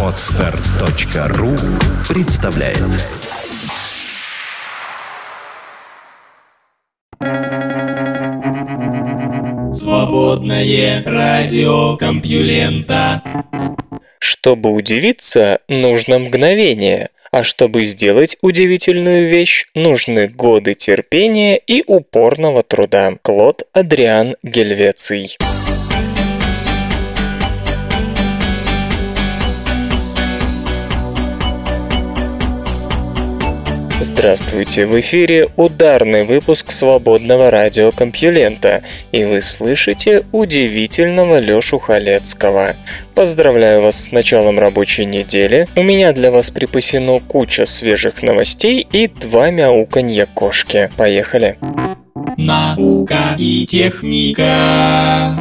Отстар.ру представляет. Свободное радио Компьюлента. Чтобы удивиться, нужно мгновение, а чтобы сделать удивительную вещь, нужны годы терпения и упорного труда. Клод Адриан Гельвеций Здравствуйте, в эфире ударный выпуск свободного радиокомпьюлента, и вы слышите удивительного Лёшу Халецкого. Поздравляю вас с началом рабочей недели, у меня для вас припасено куча свежих новостей и два мяуканья кошки. Поехали! Наука и техника.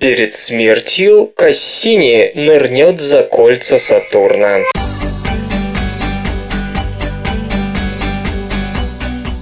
Перед смертью Кассини нырнет за кольца Сатурна.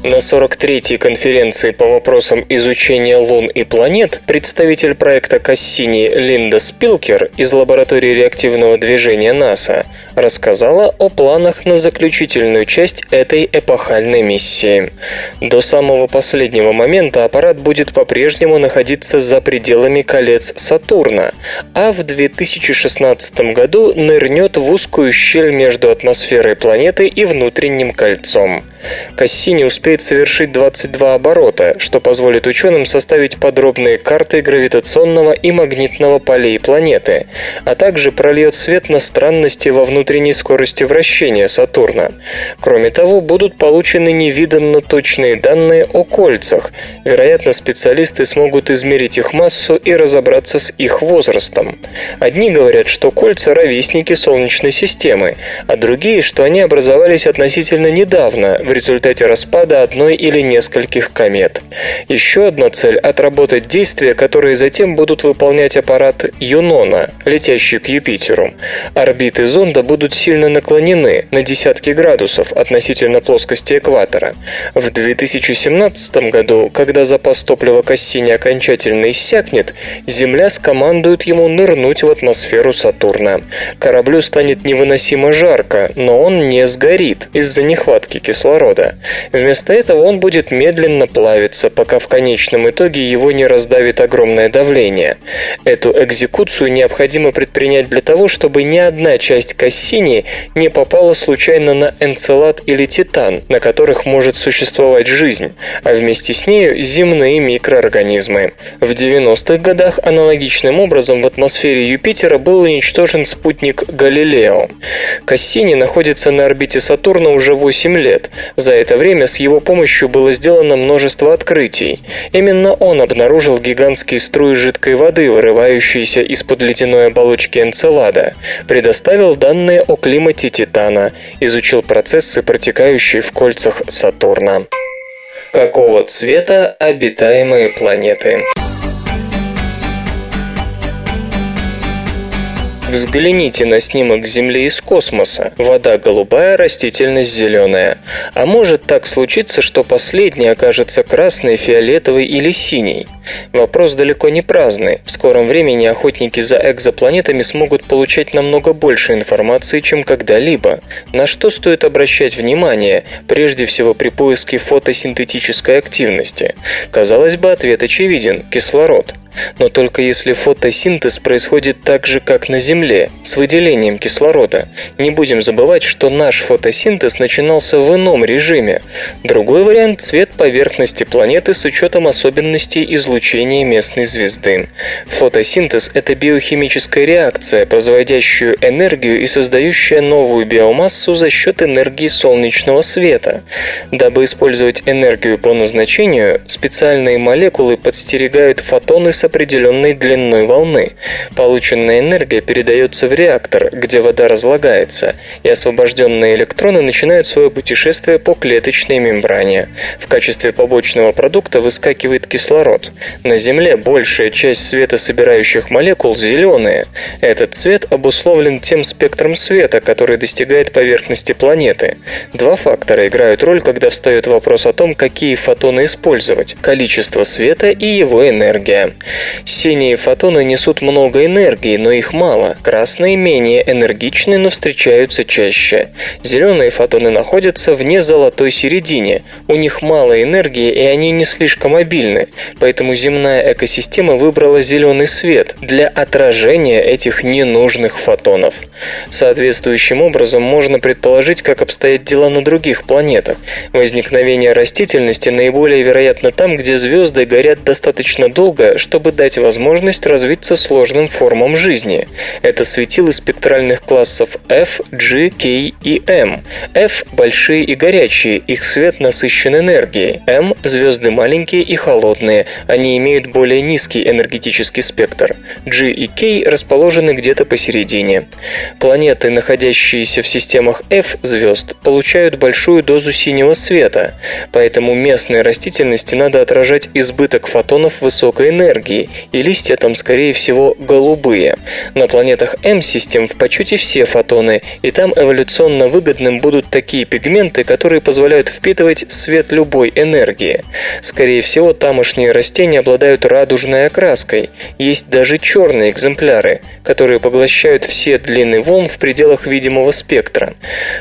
На 43-й конференции по вопросам изучения Лун и планет представитель проекта Кассини Линда Спилкер из лаборатории реактивного движения НАСА рассказала о планах на заключительную часть этой эпохальной миссии. До самого последнего момента аппарат будет по-прежнему находиться за пределами колец Сатурна, а в 2016 году нырнет в узкую щель между атмосферой планеты и внутренним кольцом. Кассини успеет совершить 22 оборота, что позволит ученым составить подробные карты гравитационного и магнитного полей планеты, а также прольет свет на странности во внутренней скорости вращения Сатурна. Кроме того, будут получены невиданно точные данные о кольцах. Вероятно, специалисты смогут измерить их массу и разобраться с их возрастом. Одни говорят, что кольца – ровесники Солнечной системы, а другие, что они образовались относительно недавно, в результате распада одной или нескольких комет. Еще одна цель – отработать действия, которые затем будут выполнять аппарат Юнона, летящий к Юпитеру. Орбиты зонда будут сильно наклонены на десятки градусов относительно плоскости экватора. В 2017 году, когда запас топлива Кассини окончательно иссякнет, Земля скомандует ему нырнуть в атмосферу Сатурна. Кораблю станет невыносимо жарко, но он не сгорит из-за нехватки кислорода кислорода. Вместо этого он будет медленно плавиться, пока в конечном итоге его не раздавит огромное давление. Эту экзекуцию необходимо предпринять для того, чтобы ни одна часть Кассини не попала случайно на энцелад или титан, на которых может существовать жизнь, а вместе с нею земные микроорганизмы. В 90-х годах аналогичным образом в атмосфере Юпитера был уничтожен спутник Галилео. Кассини находится на орбите Сатурна уже 8 лет, за это время с его помощью было сделано множество открытий. Именно он обнаружил гигантские струи жидкой воды, вырывающиеся из-под ледяной оболочки Энцелада, предоставил данные о климате Титана, изучил процессы, протекающие в кольцах Сатурна. Какого цвета обитаемые планеты? Взгляните на снимок Земли из космоса. Вода голубая, растительность зеленая. А может так случиться, что последняя окажется красной, фиолетовой или синей? Вопрос далеко не праздный. В скором времени охотники за экзопланетами смогут получать намного больше информации, чем когда-либо. На что стоит обращать внимание, прежде всего при поиске фотосинтетической активности? Казалось бы, ответ очевиден – кислород. Но только если фотосинтез происходит так же, как на Земле, с выделением кислорода. Не будем забывать, что наш фотосинтез начинался в ином режиме. Другой вариант – цвет поверхности планеты с учетом особенностей излучения местной звезды. Фотосинтез – это биохимическая реакция, производящая энергию и создающая новую биомассу за счет энергии солнечного света. Дабы использовать энергию по назначению, специальные молекулы подстерегают фотоны с определенной длиной волны. Полученная энергия передается в реактор, где вода разлагается, и освобожденные электроны начинают свое путешествие по клеточной мембране. В качестве побочного продукта выскакивает кислород. На Земле большая часть светособирающих молекул зеленые. Этот цвет обусловлен тем спектром света, который достигает поверхности планеты. Два фактора играют роль, когда встает вопрос о том, какие фотоны использовать – количество света и его энергия. Синие фотоны несут много энергии, но их мало. Красные менее энергичны, но встречаются чаще. Зеленые фотоны находятся вне золотой середине. У них мало энергии, и они не слишком мобильны, поэтому земная экосистема выбрала зеленый свет для отражения этих ненужных фотонов. Соответствующим образом можно предположить, как обстоят дела на других планетах. Возникновение растительности наиболее вероятно там, где звезды горят достаточно долго, чтобы дать возможность развиться сложным формам жизни. Это светилы спектральных классов F, G, K и M. F – большие и горячие, их свет насыщен энергией. M – звезды маленькие и холодные, они имеют более низкий энергетический спектр. G и K расположены где-то посередине. Планеты, находящиеся в системах F звезд, получают большую дозу синего света, поэтому местной растительности надо отражать избыток фотонов высокой энергии, и листья там, скорее всего, голубые. На планетах M-систем в почете все фотоны, и там эволюционно выгодным будут такие пигменты, которые позволяют впитывать свет любой энергии. Скорее всего, тамошние растения обладают радужной окраской. Есть даже черные экземпляры, которые поглощают все длины волн в пределах видимого спектра.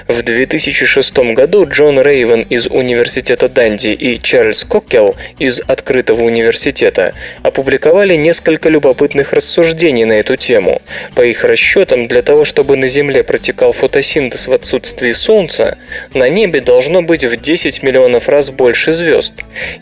В 2006 году Джон Рейвен из Университета Данди и Чарльз Коккел из Открытого университета опубликовали несколько любопытных рассуждений на эту тему. По их расчетам, для того, чтобы на Земле протекал фотосинтез в отсутствии Солнца, на небе должно быть в 10 миллионов раз больше звезд.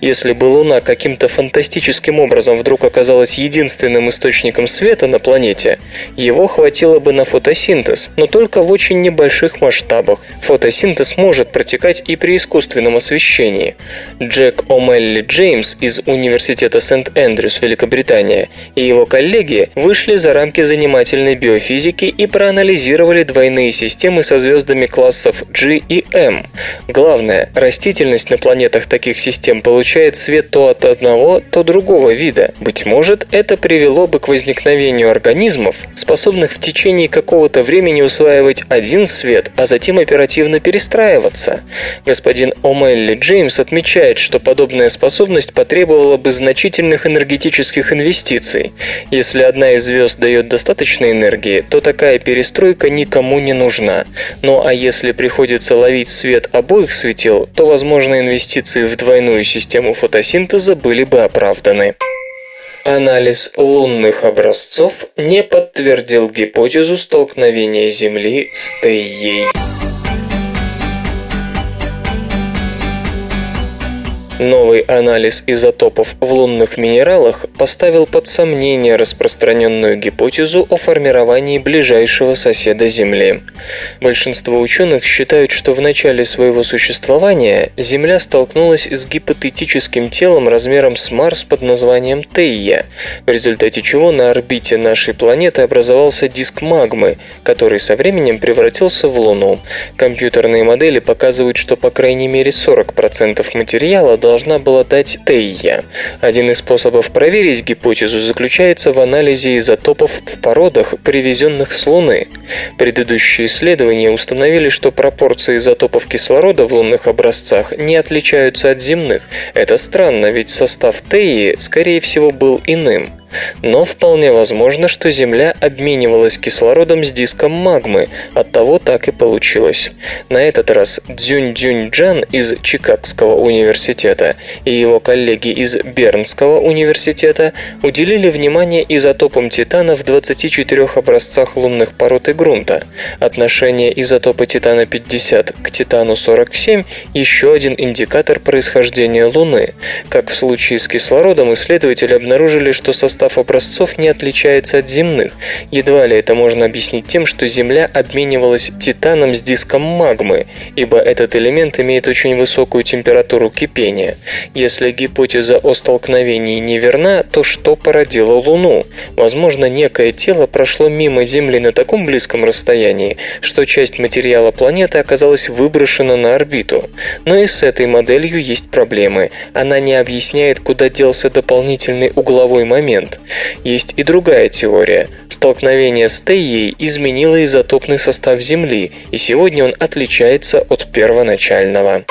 Если бы Луна каким-то фантастическим образом вдруг оказалась единственным источником света на планете, его хватило бы на фотосинтез, но только в очень небольших масштабах. Фотосинтез может протекать и при искусственном освещении. Джек О'Мелли Джеймс из Университета Сент-Эндрюс, Великобритания, и его коллеги вышли за рамки занимательной биофизики и проанализировали двойные системы со звездами классов G и M. Главное, растительность на планетах таких систем получает свет то от одного, то другого вида. Быть может, это привело бы к возникновению организмов, способных в течение какого-то времени усваивать один свет, а затем оперативно перестраиваться. Господин О'Мелли Джеймс отмечает, что подобная способность потребовала бы значительных энергетических инвестиций. Если одна из звезд дает достаточно энергии, то такая перестройка никому не нужна. Ну а если приходится ловить свет обоих светил, то, возможно, инвестиции в двойную систему фотосинтеза были бы оправданы. Анализ лунных образцов не подтвердил гипотезу столкновения Земли с Тейей. Новый анализ изотопов в лунных минералах поставил под сомнение распространенную гипотезу о формировании ближайшего соседа Земли. Большинство ученых считают, что в начале своего существования Земля столкнулась с гипотетическим телом размером с Марс под названием Тея, в результате чего на орбите нашей планеты образовался диск магмы, который со временем превратился в Луну. Компьютерные модели показывают, что по крайней мере 40% материала должно должна была дать Тейя. Один из способов проверить гипотезу заключается в анализе изотопов в породах, привезенных с Луны. Предыдущие исследования установили, что пропорции изотопов кислорода в лунных образцах не отличаются от земных. Это странно, ведь состав Теи, скорее всего, был иным. Но вполне возможно, что Земля обменивалась кислородом с диском магмы, оттого так и получилось. На этот раз Дзюнь-Дзюнь Джан из Чикагского университета и его коллеги из Бернского университета уделили внимание изотопам титана в 24 образцах лунных пород и грунта. Отношение изотопа титана 50 к титану 47 – еще один индикатор происхождения Луны. Как в случае с кислородом, исследователи обнаружили, что состав состав образцов не отличается от земных. Едва ли это можно объяснить тем, что Земля обменивалась титаном с диском магмы, ибо этот элемент имеет очень высокую температуру кипения. Если гипотеза о столкновении неверна, то что породило Луну? Возможно, некое тело прошло мимо Земли на таком близком расстоянии, что часть материала планеты оказалась выброшена на орбиту. Но и с этой моделью есть проблемы. Она не объясняет, куда делся дополнительный угловой момент. Есть и другая теория. Столкновение с Теей изменило изотопный состав Земли, и сегодня он отличается от первоначального.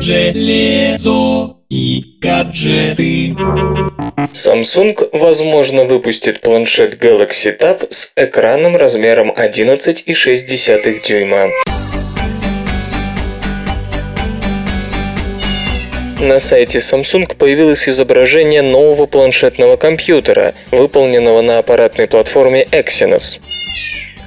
Железо и гаджеты. Samsung, возможно, выпустит планшет Galaxy Tab с экраном размером 11,6 дюйма. На сайте Samsung появилось изображение нового планшетного компьютера, выполненного на аппаратной платформе Exynos.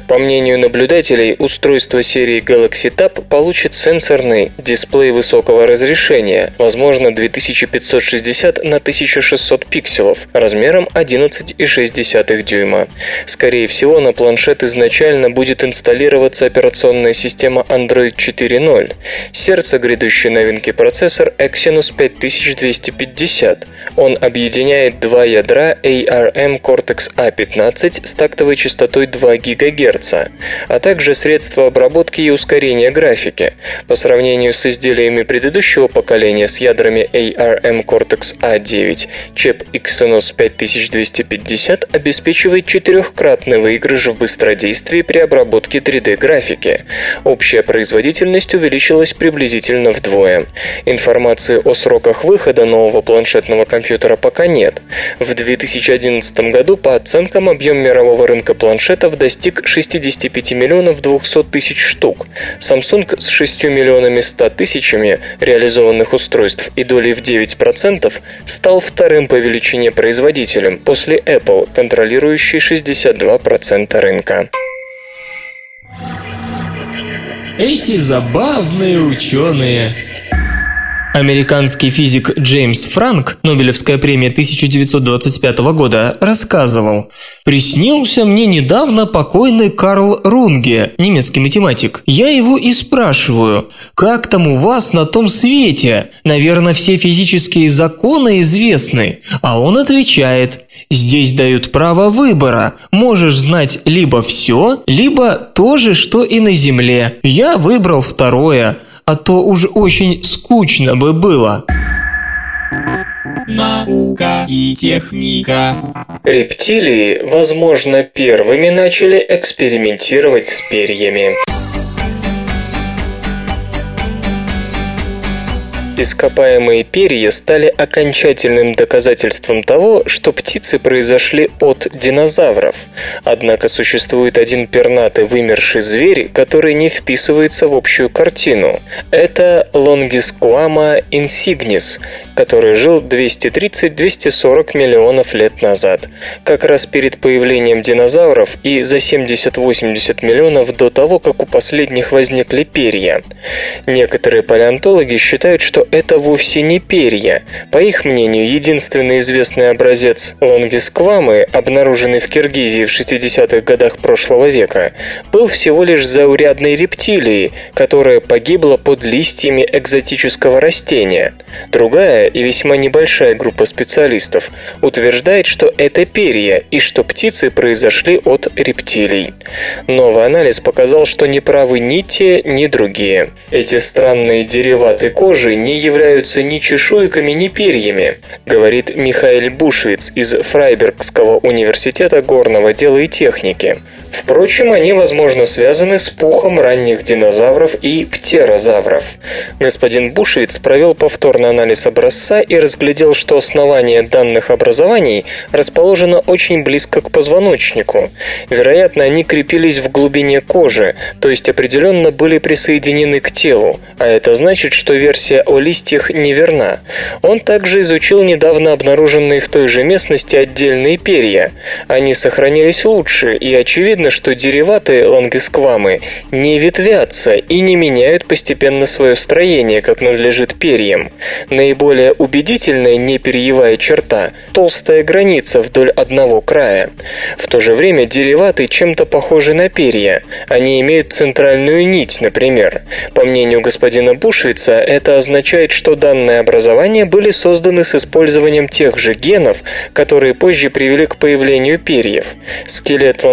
По мнению наблюдателей, устройство серии Galaxy Tab получит сенсорный дисплей высокого разрешения, возможно 2560 на 1600 пикселов, размером 11,6 дюйма. Скорее всего, на планшет изначально будет инсталлироваться операционная система Android 4.0. Сердце грядущей новинки процессор Exynos 5250. Он объединяет два ядра ARM Cortex A15 с тактовой частотой 2 ГГц ГГц, а также средства обработки и ускорения графики. По сравнению с изделиями предыдущего поколения с ядрами ARM Cortex A9, чип Exynos 5250 обеспечивает четырехкратный выигрыш в быстродействии при обработке 3D-графики. Общая производительность увеличилась приблизительно вдвое. Информации о сроках выхода нового планшетного компьютера пока нет. В 2011 году, по оценкам, объем мирового рынка планшетов достиг 6 65 миллионов 200 тысяч штук. Samsung с 6 миллионами 100 тысячами реализованных устройств и долей в 9% стал вторым по величине производителем после Apple, контролирующий 62% рынка. Эти забавные ученые Американский физик Джеймс Франк, Нобелевская премия 1925 года, рассказывал «Приснился мне недавно покойный Карл Рунге, немецкий математик. Я его и спрашиваю, как там у вас на том свете? Наверное, все физические законы известны». А он отвечает Здесь дают право выбора. Можешь знать либо все, либо то же, что и на Земле. Я выбрал второе а то уж очень скучно бы было. Наука и техника. Рептилии, возможно, первыми начали экспериментировать с перьями. Ископаемые перья стали окончательным доказательством того, что птицы произошли от динозавров. Однако существует один пернатый вымерший зверь, который не вписывается в общую картину. Это Longisquama insignis, который жил 230-240 миллионов лет назад. Как раз перед появлением динозавров и за 70-80 миллионов до того, как у последних возникли перья. Некоторые палеонтологи считают, что это вовсе не перья. По их мнению, единственный известный образец лангисквамы, обнаруженный в Киргизии в 60-х годах прошлого века, был всего лишь заурядной рептилией, которая погибла под листьями экзотического растения. Другая и весьма небольшая группа специалистов утверждает, что это перья и что птицы произошли от рептилий. Новый анализ показал, что не правы ни те, ни другие. Эти странные дериваты кожи не являются ни чешуйками, ни перьями, говорит Михаил Бушвиц из Фрайбергского университета горного дела и техники. Впрочем, они, возможно, связаны с пухом ранних динозавров и птерозавров. Господин Бушвиц провел повторный анализ образца и разглядел, что основание данных образований расположено очень близко к позвоночнику. Вероятно, они крепились в глубине кожи, то есть определенно были присоединены к телу, а это значит, что версия о листьях неверна. Он также изучил недавно обнаруженные в той же местности отдельные перья. Они сохранились лучше, и очевидно, что дереваты лангисквамы не ветвятся и не меняют постепенно свое строение, как надлежит перьям. Наиболее убедительная неперьевая черта – толстая граница вдоль одного края. В то же время дереваты чем-то похожи на перья. Они имеют центральную нить, например. По мнению господина Бушвица, это означает, что данные образования были созданы с использованием тех же генов, которые позже привели к появлению перьев. Скелет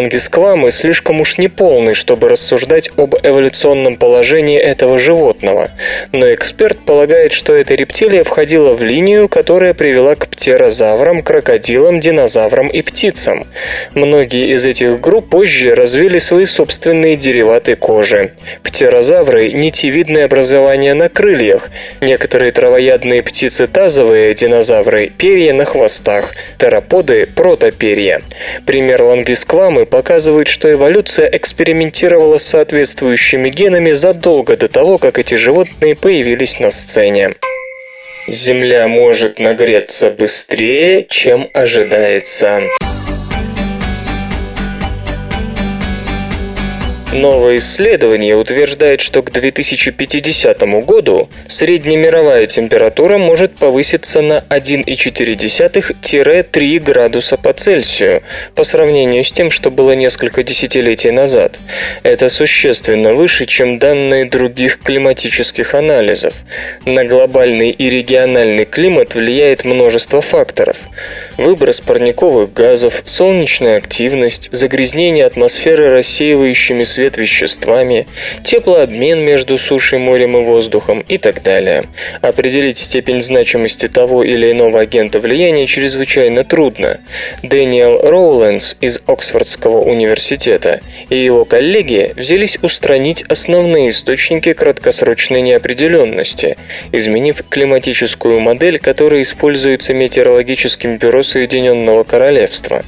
лангисквамы слишком уж неполный, чтобы рассуждать об эволюционном положении этого животного. Но эксперт полагает, что эта рептилия входила в линию, которая привела к птерозаврам, крокодилам, динозаврам и птицам. Многие из этих групп позже развили свои собственные дериваты кожи. Птерозавры – нитевидное образование на крыльях, некоторые травоядные птицы тазовые, динозавры – перья на хвостах, тераподы – протоперья. Пример лангисквамы показывает, что эволюция экспериментировала с соответствующими генами задолго до того, как эти животные появились на сцене. Земля может нагреться быстрее, чем ожидается. Новое исследование утверждает, что к 2050 году среднемировая температура может повыситься на 1,4-3 градуса по Цельсию по сравнению с тем, что было несколько десятилетий назад. Это существенно выше, чем данные других климатических анализов. На глобальный и региональный климат влияет множество факторов. Выброс парниковых газов, солнечная активность, загрязнение атмосферы рассеивающими свет свет веществами, теплообмен между сушей, морем и воздухом и так далее. Определить степень значимости того или иного агента влияния чрезвычайно трудно. Дэниел Роуленс из Оксфордского университета и его коллеги взялись устранить основные источники краткосрочной неопределенности, изменив климатическую модель, которая используется метеорологическим бюро Соединенного Королевства.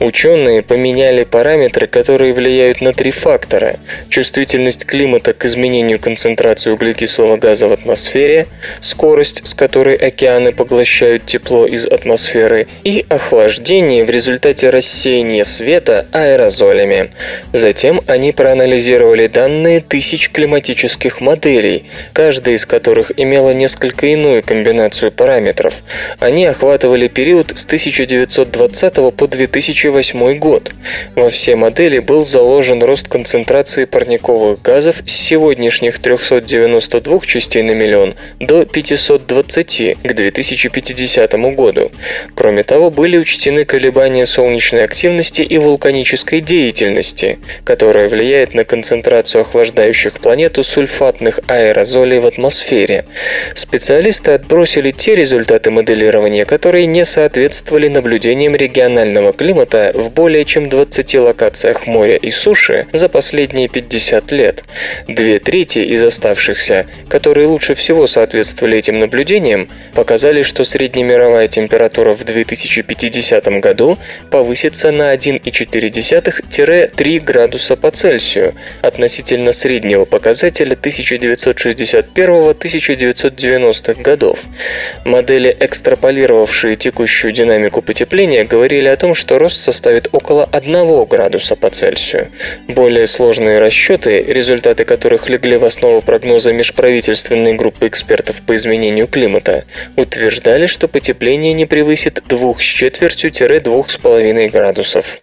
Ученые поменяли параметры, которые влияют на три фактора фактора – чувствительность климата к изменению концентрации углекислого газа в атмосфере, скорость, с которой океаны поглощают тепло из атмосферы, и охлаждение в результате рассеяния света аэрозолями. Затем они проанализировали данные тысяч климатических моделей, каждая из которых имела несколько иную комбинацию параметров. Они охватывали период с 1920 по 2008 год. Во все модели был заложен рост концентрации концентрации парниковых газов с сегодняшних 392 частей на миллион до 520 к 2050 году. Кроме того, были учтены колебания солнечной активности и вулканической деятельности, которая влияет на концентрацию охлаждающих планету сульфатных аэрозолей в атмосфере. Специалисты отбросили те результаты моделирования, которые не соответствовали наблюдениям регионального климата в более чем 20 локациях моря и суши за последние последние 50 лет. Две трети из оставшихся, которые лучше всего соответствовали этим наблюдениям, показали, что среднемировая температура в 2050 году повысится на 1,4-3 градуса по Цельсию относительно среднего показателя 1961-1990 годов. Модели, экстраполировавшие текущую динамику потепления, говорили о том, что рост составит около 1 градуса по Цельсию. Более сложные сложные расчеты, результаты которых легли в основу прогноза межправительственной группы экспертов по изменению климата, утверждали, что потепление не превысит двух с четвертью-двух с половиной градусов.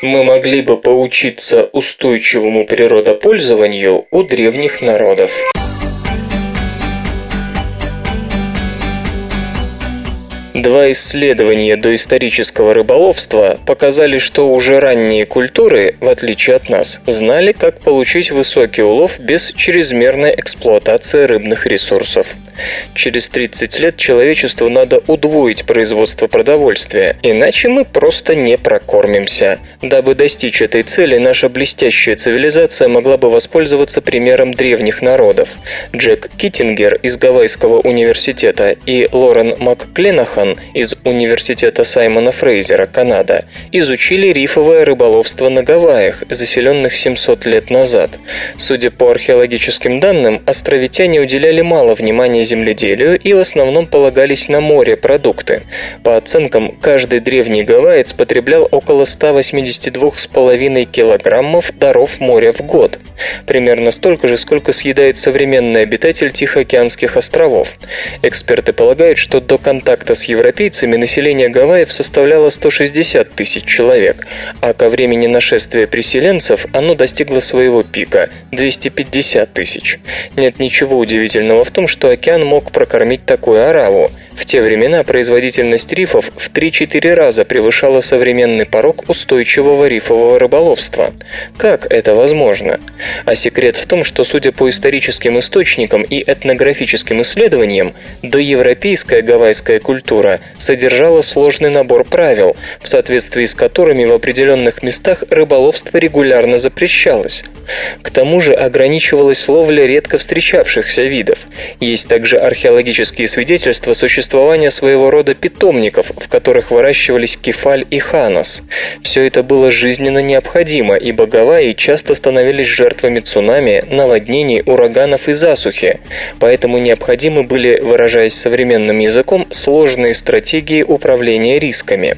Мы могли бы поучиться устойчивому природопользованию у древних народов. Два исследования доисторического рыболовства показали, что уже ранние культуры, в отличие от нас, знали, как получить высокий улов без чрезмерной эксплуатации рыбных ресурсов. Через 30 лет человечеству надо удвоить производство продовольствия, иначе мы просто не прокормимся. Дабы достичь этой цели, наша блестящая цивилизация могла бы воспользоваться примером древних народов. Джек Киттингер из Гавайского университета и Лорен МакКленахан Саломон из Университета Саймона Фрейзера, Канада, изучили рифовое рыболовство на Гавайях, заселенных 700 лет назад. Судя по археологическим данным, островитяне уделяли мало внимания земледелию и в основном полагались на морепродукты. По оценкам, каждый древний гавайец потреблял около 182,5 килограммов даров моря в год. Примерно столько же, сколько съедает современный обитатель Тихоокеанских островов. Эксперты полагают, что до контакта с европейцами население Гавайев составляло 160 тысяч человек, а ко времени нашествия переселенцев оно достигло своего пика – 250 тысяч. Нет ничего удивительного в том, что океан мог прокормить такую ораву – в те времена производительность рифов в 3-4 раза превышала современный порог устойчивого рифового рыболовства. Как это возможно? А секрет в том, что, судя по историческим источникам и этнографическим исследованиям, доевропейская гавайская культура содержала сложный набор правил, в соответствии с которыми в определенных местах рыболовство регулярно запрещалось. К тому же ограничивалась ловля редко встречавшихся видов. Есть также археологические свидетельства существования своего рода питомников, в которых выращивались кефаль и ханас. Все это было жизненно необходимо, ибо Гавайи часто становились жертвами цунами, наводнений, ураганов и засухи, поэтому необходимы были, выражаясь современным языком, сложные стратегии управления рисками.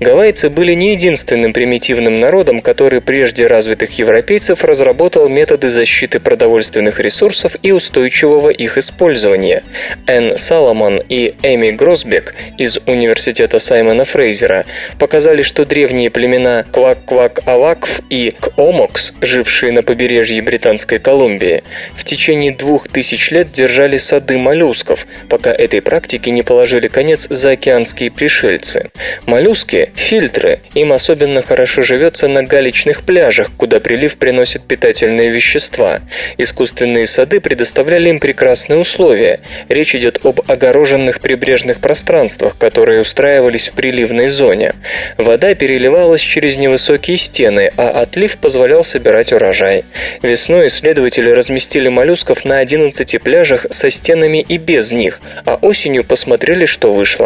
Гавайцы были не единственным примитивным народом, который прежде развитых европейцев разработал методы защиты продовольственных ресурсов и устойчивого их использования. Н. Саломон и Эми Гросбек из Университета Саймона Фрейзера показали, что древние племена Квак-Квак-Авакв и Комокс, жившие на побережье Британской Колумбии, в течение двух тысяч лет держали сады моллюсков, пока этой практике не положили конец заокеанские пришельцы. Моллюски – фильтры, им особенно хорошо живется на галечных пляжах, куда прилив приносит питательные вещества. Искусственные сады предоставляли им прекрасные условия. Речь идет об огороженных прибрежных пространствах, которые устраивались в приливной зоне. Вода переливалась через невысокие стены, а отлив позволял собирать урожай. Весной исследователи разместили моллюсков на 11 пляжах со стенами и без них, а осенью посмотрели, что вышло.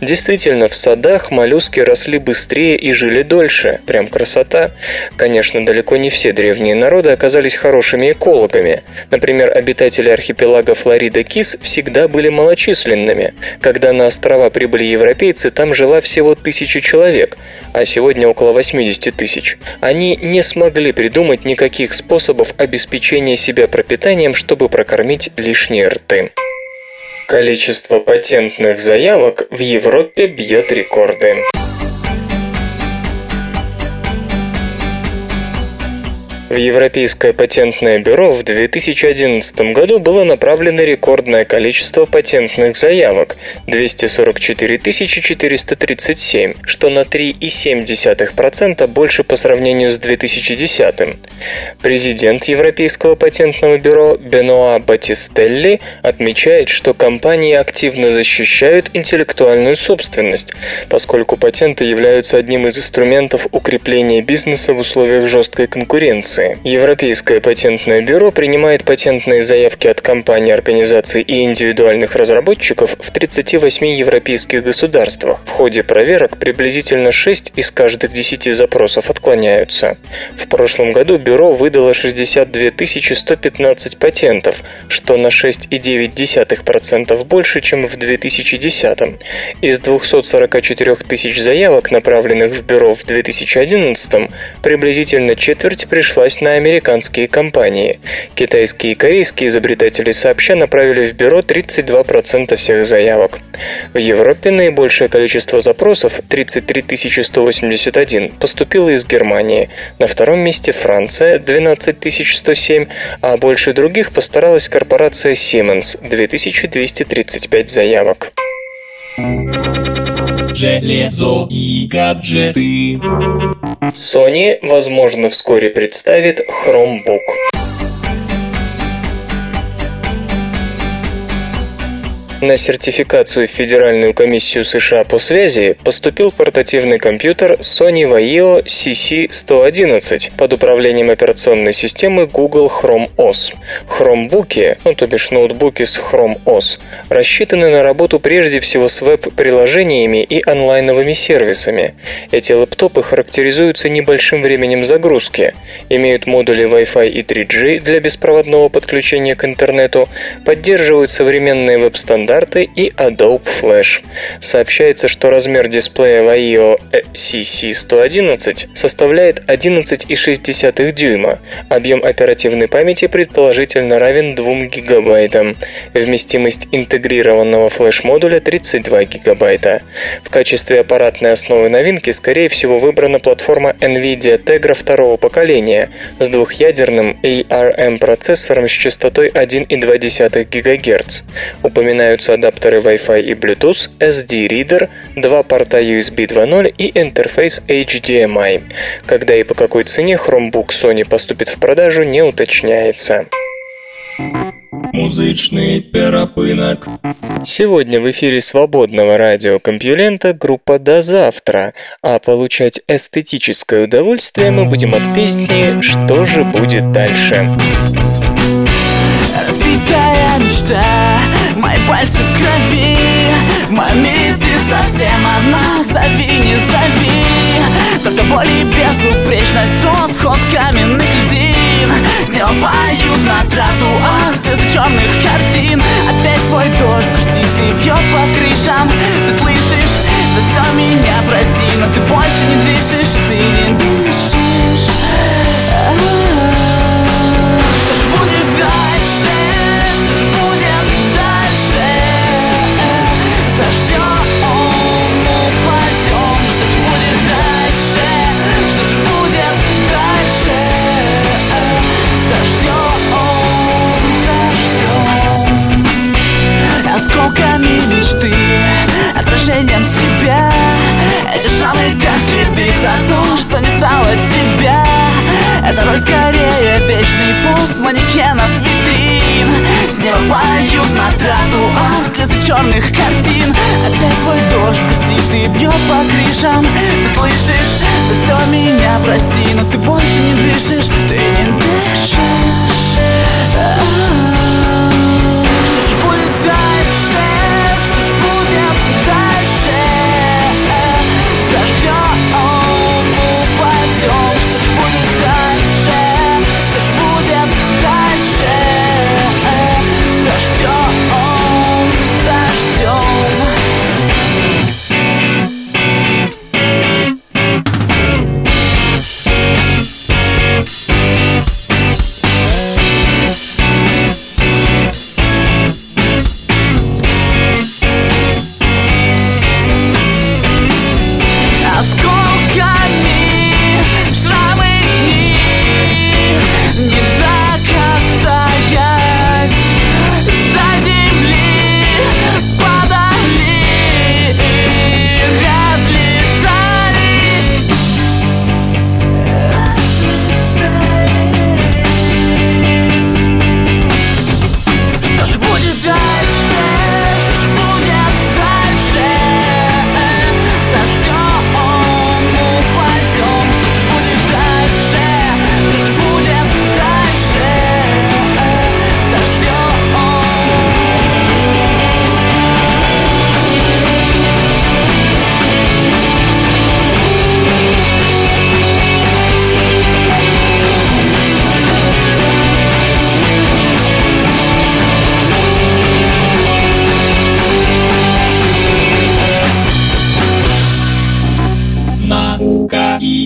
Действительно, в садах моллюски росли быстрее и жили дольше. Прям красота. Конечно, далеко не все древние народы оказались хорошими экологами. Например, обитатели архипелага Флорида Кис всегда были малочисленными. Когда на острова прибыли европейцы, там жила всего тысяча человек, а сегодня около 80 тысяч. Они не смогли придумать никаких способов обеспечения себя пропитанием, чтобы прокормить лишние рты. Количество патентных заявок в Европе бьет рекорды. В Европейское патентное бюро в 2011 году было направлено рекордное количество патентных заявок – 244 437, что на 3,7% больше по сравнению с 2010. Президент Европейского патентного бюро Бенуа Батистелли отмечает, что компании активно защищают интеллектуальную собственность, поскольку патенты являются одним из инструментов укрепления бизнеса в условиях жесткой конкуренции информации. Европейское патентное бюро принимает патентные заявки от компаний, организаций и индивидуальных разработчиков в 38 европейских государствах. В ходе проверок приблизительно 6 из каждых 10 запросов отклоняются. В прошлом году бюро выдало 62 115 патентов, что на 6,9% больше, чем в 2010. Из 244 тысяч заявок, направленных в бюро в 2011, приблизительно четверть пришла пришлась на американские компании. Китайские и корейские изобретатели сообща направили в бюро 32% всех заявок. В Европе наибольшее количество запросов, 33 181, поступило из Германии. На втором месте Франция, 12 107, а больше других постаралась корпорация Siemens, 2235 заявок железо и гаджеты. Sony, возможно, вскоре представит Chromebook. На сертификацию в Федеральную комиссию США по связи поступил портативный компьютер Sony Vaio CC111 под управлением операционной системы Google Chrome OS. Chromebook, ну то бишь ноутбуки с Chrome OS, рассчитаны на работу прежде всего с веб-приложениями и онлайновыми сервисами. Эти лэптопы характеризуются небольшим временем загрузки, имеют модули Wi-Fi и 3G для беспроводного подключения к интернету, поддерживают современные веб-стандарты и Adobe Flash. Сообщается, что размер дисплея Vaio CC111 составляет 11,6 дюйма. Объем оперативной памяти предположительно равен 2 гигабайтам. Вместимость интегрированного флеш-модуля 32 гигабайта. В качестве аппаратной основы новинки, скорее всего, выбрана платформа NVIDIA Tegra второго поколения с двухъядерным ARM-процессором с частотой 1,2 ГГц. Упоминаются адаптеры Wi-Fi и Bluetooth, SD-ридер, два порта USB 2.0 и интерфейс HDMI. Когда и по какой цене Chromebook Sony поступит в продажу, не уточняется. Музычный перапынок. Сегодня в эфире свободного радиокомпьюлента группа «До завтра», а получать эстетическое удовольствие мы будем от песни «Что же будет дальше?». Мечта, мои пальцы в крови. Мире ты совсем одна, зови, не зови. Только боль и безупречность, расход каменных льдин. С неба поют на тротуар слезы черных картин. Опять твой дождь грустит и бьет по крышам. Ты слышишь, за все меня прости Но ты больше не дышишь, ты не дышишь Отражением себя. Эти шрамы как следы за то, что не стало тебя. Это роль скорее вечный пост манекенов витрин С неба поют на тротуар слезы черных картин. Опять твой дождь густит и бьет по крышам. Ты слышишь, за все меня прости Но ты больше не дышишь, ты не дышишь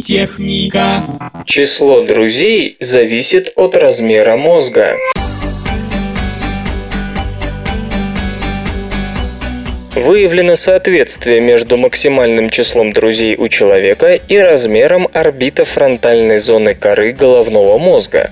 Наука и техника. Число друзей зависит от размера мозга. Выявлено соответствие между максимальным числом друзей у человека и размером орбитофронтальной зоны коры головного мозга.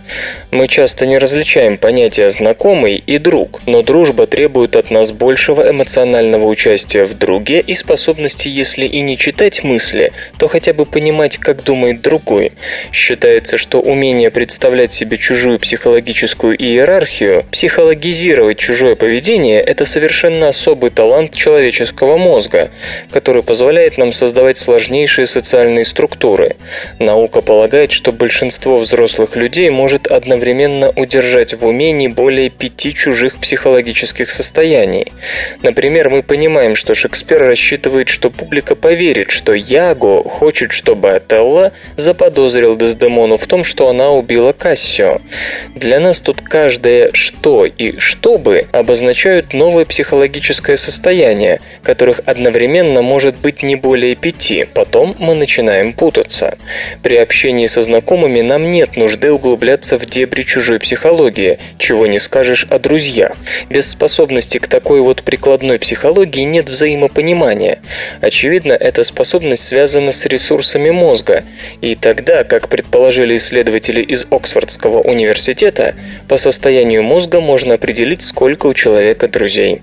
Мы часто не различаем понятия «знакомый» и «друг», но дружба требует от нас большего эмоционального участия в друге и способности, если и не читать мысли, то хотя бы понимать, как думает другой. Считается, что умение представлять себе чужую психологическую иерархию, психологизировать чужое поведение – это совершенно особый талант человека человеческого мозга, который позволяет нам создавать сложнейшие социальные структуры. Наука полагает, что большинство взрослых людей может одновременно удержать в уме не более пяти чужих психологических состояний. Например, мы понимаем, что Шекспир рассчитывает, что публика поверит, что Яго хочет, чтобы Отелло заподозрил Дездемону в том, что она убила Кассио. Для нас тут каждое «что» и «чтобы» обозначают новое психологическое состояние, состояния, которых одновременно может быть не более пяти. Потом мы начинаем путаться. При общении со знакомыми нам нет нужды углубляться в дебри чужой психологии, чего не скажешь о друзьях. Без способности к такой вот прикладной психологии нет взаимопонимания. Очевидно, эта способность связана с ресурсами мозга. И тогда, как предположили исследователи из Оксфордского университета, по состоянию мозга можно определить, сколько у человека друзей.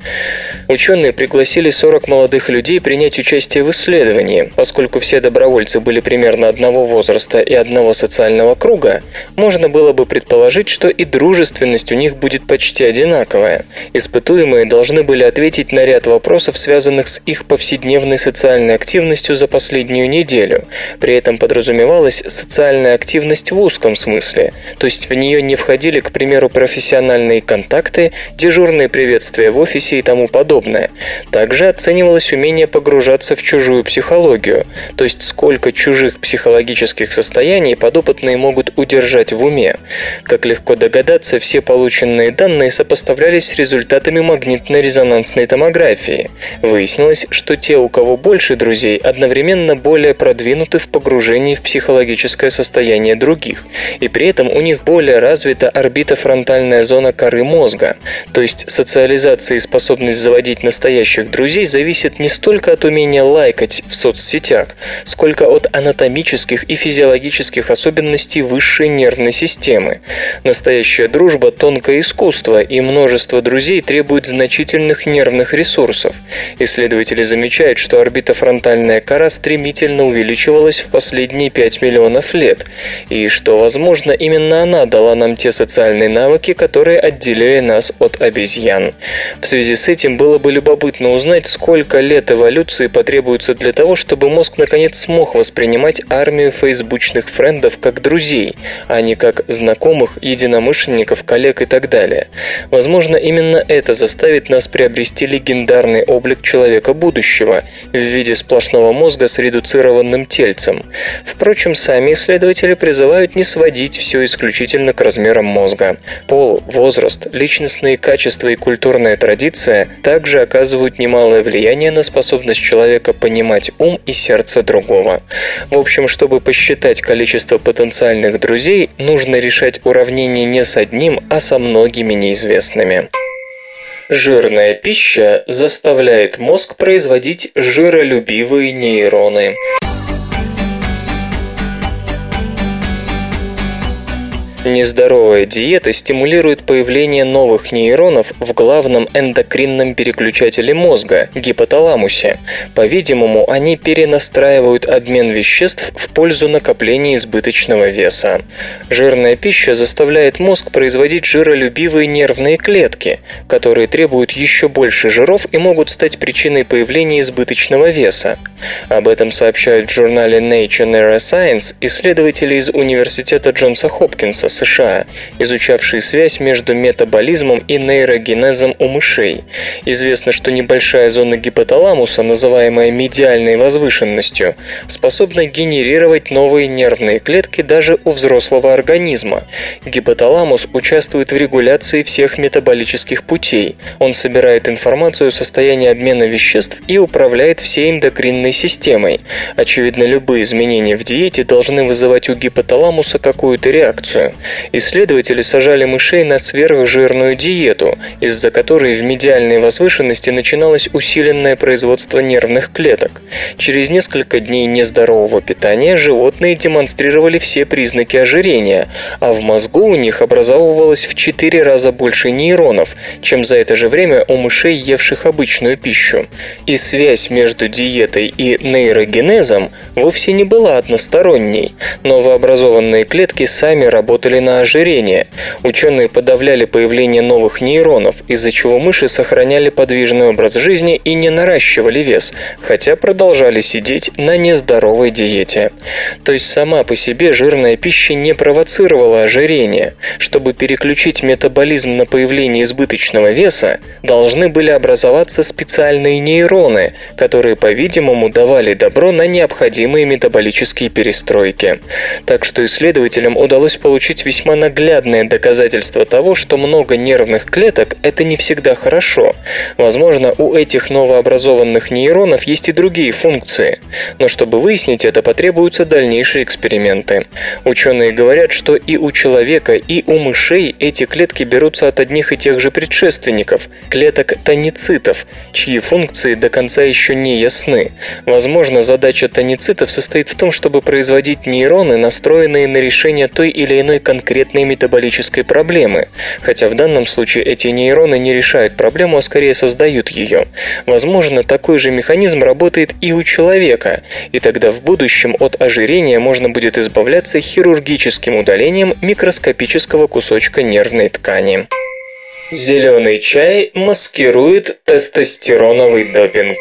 Ученые пригласили пригласили 40 молодых людей принять участие в исследовании. Поскольку все добровольцы были примерно одного возраста и одного социального круга, можно было бы предположить, что и дружественность у них будет почти одинаковая. Испытуемые должны были ответить на ряд вопросов, связанных с их повседневной социальной активностью за последнюю неделю. При этом подразумевалась социальная активность в узком смысле, то есть в нее не входили, к примеру, профессиональные контакты, дежурные приветствия в офисе и тому подобное. Также оценивалось умение погружаться в чужую психологию, то есть сколько чужих психологических состояний подопытные могут удержать в уме. Как легко догадаться, все полученные данные сопоставлялись с результатами магнитно-резонансной томографии. Выяснилось, что те, у кого больше друзей, одновременно более продвинуты в погружении в психологическое состояние других, и при этом у них более развита орбитофронтальная зона коры мозга, то есть социализация и способность заводить настоящих наших друзей зависит не столько от умения лайкать в соцсетях, сколько от анатомических и физиологических особенностей высшей нервной системы. Настоящая дружба – тонкое искусство, и множество друзей требует значительных нервных ресурсов. Исследователи замечают, что орбитофронтальная кора стремительно увеличивалась в последние 5 миллионов лет, и что, возможно, именно она дала нам те социальные навыки, которые отделили нас от обезьян. В связи с этим было бы любопытно узнать, сколько лет эволюции потребуется для того, чтобы мозг наконец смог воспринимать армию фейсбучных френдов как друзей, а не как знакомых, единомышленников, коллег и так далее. Возможно, именно это заставит нас приобрести легендарный облик человека будущего в виде сплошного мозга с редуцированным тельцем. Впрочем, сами исследователи призывают не сводить все исключительно к размерам мозга. Пол, возраст, личностные качества и культурная традиция также оказывают не немалое влияние на способность человека понимать ум и сердце другого. В общем, чтобы посчитать количество потенциальных друзей, нужно решать уравнение не с одним, а со многими неизвестными. Жирная пища заставляет мозг производить жиролюбивые нейроны. Нездоровая диета стимулирует появление новых нейронов в главном эндокринном переключателе мозга – гипоталамусе. По-видимому, они перенастраивают обмен веществ в пользу накопления избыточного веса. Жирная пища заставляет мозг производить жиролюбивые нервные клетки, которые требуют еще больше жиров и могут стать причиной появления избыточного веса. Об этом сообщают в журнале Nature Neuroscience исследователи из Университета Джонса Хопкинса США, изучавшие связь между метаболизмом и нейрогенезом у мышей. Известно, что небольшая зона гипоталамуса, называемая медиальной возвышенностью, способна генерировать новые нервные клетки даже у взрослого организма. Гипоталамус участвует в регуляции всех метаболических путей. Он собирает информацию о состоянии обмена веществ и управляет всей эндокринной системой. Очевидно, любые изменения в диете должны вызывать у гипоталамуса какую-то реакцию. Исследователи сажали мышей на сверхжирную диету, из-за которой в медиальной возвышенности начиналось усиленное производство нервных клеток. Через несколько дней нездорового питания животные демонстрировали все признаки ожирения, а в мозгу у них образовывалось в 4 раза больше нейронов, чем за это же время у мышей, евших обычную пищу. И связь между диетой и нейрогенезом вовсе не была односторонней. Новообразованные клетки сами работали на ожирение. Ученые подавляли появление новых нейронов, из-за чего мыши сохраняли подвижный образ жизни и не наращивали вес, хотя продолжали сидеть на нездоровой диете. То есть сама по себе жирная пища не провоцировала ожирение. Чтобы переключить метаболизм на появление избыточного веса, должны были образоваться специальные нейроны, которые, по-видимому, давали добро на необходимые метаболические перестройки. Так что исследователям удалось получить весьма наглядное доказательство того, что много нервных клеток – это не всегда хорошо. Возможно, у этих новообразованных нейронов есть и другие функции. Но чтобы выяснить это, потребуются дальнейшие эксперименты. Ученые говорят, что и у человека, и у мышей эти клетки берутся от одних и тех же предшественников – клеток тоницитов, чьи функции до конца еще не ясны. Возможно, задача тоницитов состоит в том, чтобы производить нейроны, настроенные на решение той или иной конкретной метаболической проблемы, хотя в данном случае эти нейроны не решают проблему, а скорее создают ее. Возможно, такой же механизм работает и у человека, и тогда в будущем от ожирения можно будет избавляться хирургическим удалением микроскопического кусочка нервной ткани. Зеленый чай маскирует тестостероновый допинг.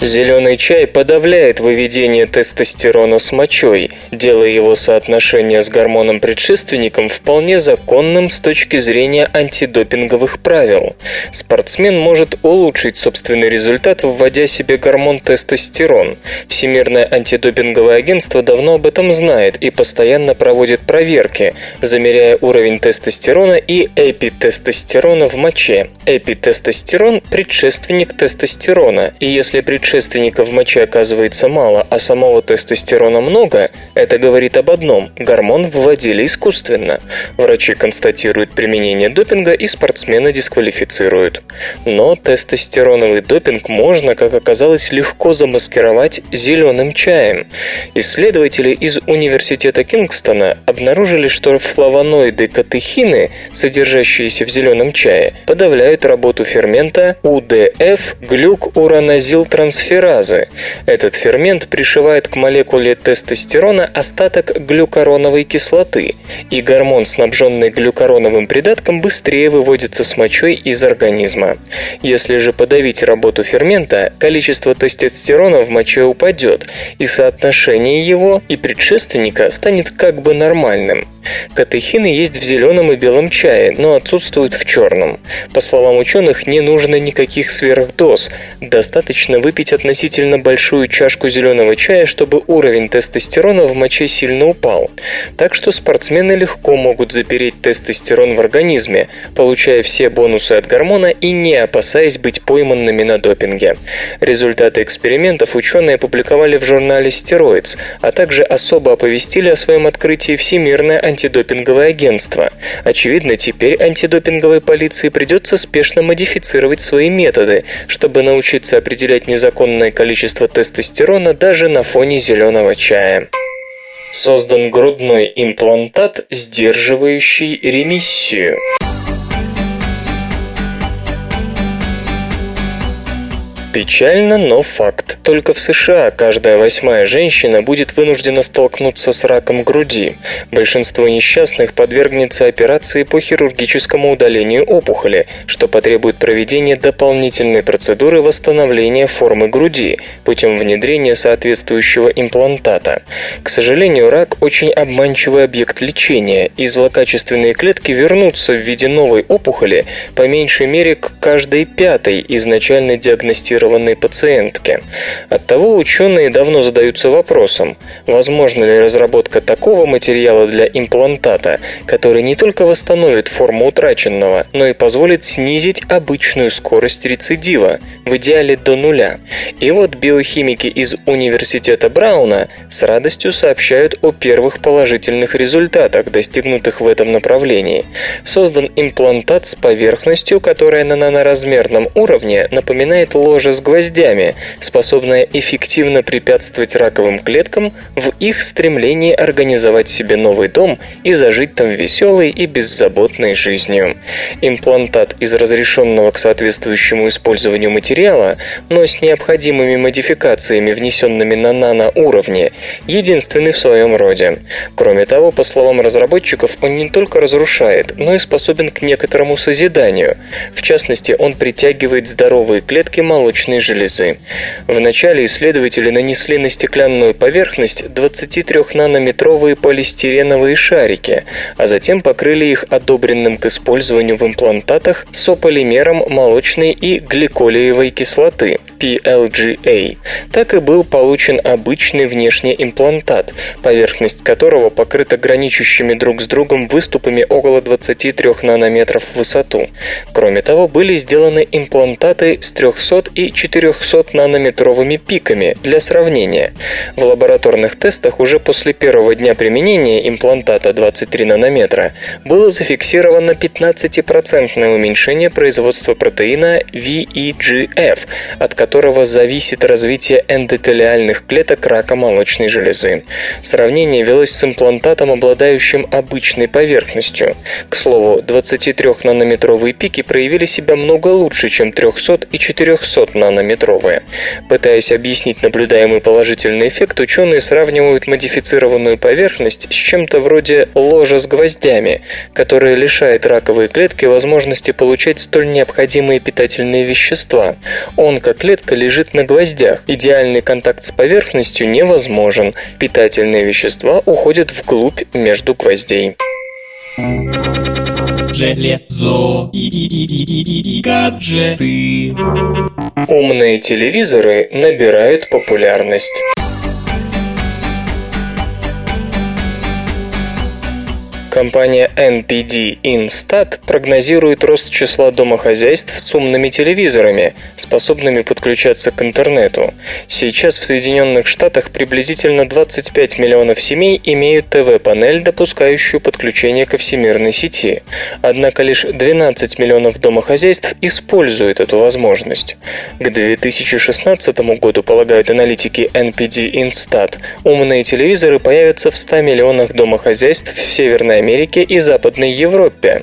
Зеленый чай подавляет выведение тестостерона с мочой, делая его соотношение с гормоном-предшественником вполне законным с точки зрения антидопинговых правил. Спортсмен может улучшить собственный результат, вводя себе гормон тестостерон. Всемирное антидопинговое агентство давно об этом знает и постоянно проводит проверки, замеряя уровень тестостерона и эпитестостерона в моче. Эпитестостерон – предшественник тестостерона, и если предшественник предшественников в моче оказывается мало, а самого тестостерона много, это говорит об одном – гормон вводили искусственно. Врачи констатируют применение допинга и спортсмена дисквалифицируют. Но тестостероновый допинг можно, как оказалось, легко замаскировать зеленым чаем. Исследователи из Университета Кингстона обнаружили, что флавоноиды катехины, содержащиеся в зеленом чае, подавляют работу фермента УДФ глюкуроназилтрансферазы трансферазы. Этот фермент пришивает к молекуле тестостерона остаток глюкороновой кислоты, и гормон, снабженный глюкороновым придатком, быстрее выводится с мочой из организма. Если же подавить работу фермента, количество тестостерона в моче упадет, и соотношение его и предшественника станет как бы нормальным. Катехины есть в зеленом и белом чае, но отсутствуют в черном. По словам ученых, не нужно никаких сверхдоз, достаточно выпить выпить относительно большую чашку зеленого чая, чтобы уровень тестостерона в моче сильно упал. Так что спортсмены легко могут запереть тестостерон в организме, получая все бонусы от гормона и не опасаясь быть пойманными на допинге. Результаты экспериментов ученые опубликовали в журнале Steroids, а также особо оповестили о своем открытии Всемирное антидопинговое агентство. Очевидно, теперь антидопинговой полиции придется спешно модифицировать свои методы, чтобы научиться определять незаконные законное количество тестостерона даже на фоне зеленого чая. Создан грудной имплантат, сдерживающий ремиссию. Печально, но факт. Только в США каждая восьмая женщина будет вынуждена столкнуться с раком груди. Большинство несчастных подвергнется операции по хирургическому удалению опухоли, что потребует проведения дополнительной процедуры восстановления формы груди путем внедрения соответствующего имплантата. К сожалению, рак очень обманчивый объект лечения, и злокачественные клетки вернутся в виде новой опухоли по меньшей мере к каждой пятой изначально диагностированной имплантированной пациентке. Оттого ученые давно задаются вопросом, возможно ли разработка такого материала для имплантата, который не только восстановит форму утраченного, но и позволит снизить обычную скорость рецидива, в идеале до нуля. И вот биохимики из Университета Брауна с радостью сообщают о первых положительных результатах, достигнутых в этом направлении. Создан имплантат с поверхностью, которая на наноразмерном уровне напоминает ложе с гвоздями, способная эффективно препятствовать раковым клеткам в их стремлении организовать себе новый дом и зажить там веселой и беззаботной жизнью. Имплантат из разрешенного к соответствующему использованию материала, но с необходимыми модификациями, внесенными на наноуровне, единственный в своем роде. Кроме того, по словам разработчиков, он не только разрушает, но и способен к некоторому созиданию. В частности, он притягивает здоровые клетки молочной железы. Вначале исследователи нанесли на стеклянную поверхность 23-нанометровые полистиреновые шарики, а затем покрыли их одобренным к использованию в имплантатах сополимером молочной и гликолиевой кислоты PLGA. Так и был получен обычный внешний имплантат, поверхность которого покрыта граничащими друг с другом выступами около 23 нанометров в высоту. Кроме того, были сделаны имплантаты с 300 и 400 нанометровыми пиками для сравнения. В лабораторных тестах уже после первого дня применения имплантата 23 нанометра было зафиксировано 15% уменьшение производства протеина VEGF, от которого зависит развитие эндотелиальных клеток рака молочной железы. Сравнение велось с имплантатом, обладающим обычной поверхностью. К слову, 23-нанометровые пики проявили себя много лучше, чем 300 и 400-нанометровые. Пытаясь объяснить наблюдаемый положительный эффект, ученые сравнивают модифицированную поверхность с чем-то вроде ложа с гвоздями, которое лишает раковые клетки возможности получать столь необходимые питательные вещества. Онкоклетка лежит на гвоздях. Идеальный контакт с поверхностью невозможен. Питательные вещества уходят вглубь между гвоздей. Железо и, и, и, и, и, и гаджеты. Умные телевизоры набирают популярность. Компания NPD Instat прогнозирует рост числа домохозяйств с умными телевизорами, способными подключаться к интернету. Сейчас в Соединенных Штатах приблизительно 25 миллионов семей имеют ТВ-панель, допускающую подключение ко всемирной сети. Однако лишь 12 миллионов домохозяйств используют эту возможность. К 2016 году, полагают аналитики NPD Instat, умные телевизоры появятся в 100 миллионах домохозяйств в Северной Америке и Западной Европе.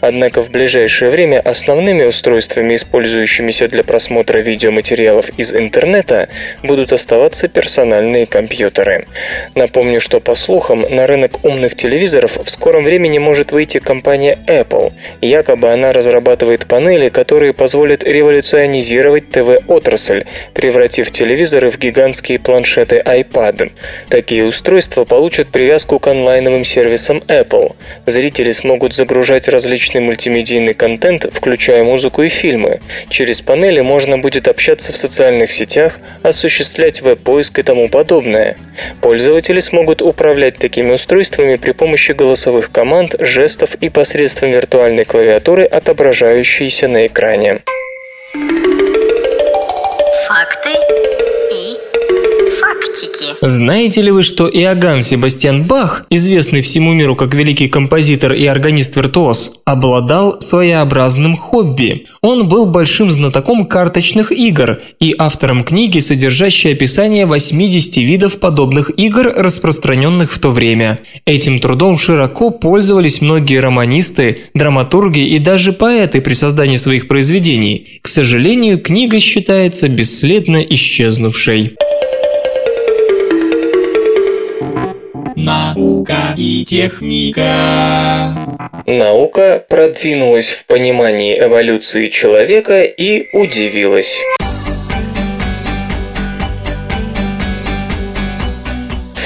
Однако в ближайшее время основными устройствами, использующимися для просмотра видеоматериалов из интернета, будут оставаться персональные компьютеры. Напомню, что по слухам, на рынок умных телевизоров в скором времени может выйти компания Apple. Якобы она разрабатывает панели, которые позволят революционизировать ТВ-отрасль, превратив телевизоры в гигантские планшеты iPad. Такие устройства получат привязку к онлайновым сервисам Apple, Apple. Зрители смогут загружать различный мультимедийный контент, включая музыку и фильмы. Через панели можно будет общаться в социальных сетях, осуществлять веб-поиск и тому подобное. Пользователи смогут управлять такими устройствами при помощи голосовых команд, жестов и посредством виртуальной клавиатуры, отображающейся на экране. Знаете ли вы, что Иоганн Себастьян Бах, известный всему миру как великий композитор и органист-виртуоз, обладал своеобразным хобби? Он был большим знатоком карточных игр и автором книги, содержащей описание 80 видов подобных игр, распространенных в то время. Этим трудом широко пользовались многие романисты, драматурги и даже поэты при создании своих произведений. К сожалению, книга считается бесследно исчезнувшей. Наука и техника. Наука продвинулась в понимании эволюции человека и удивилась.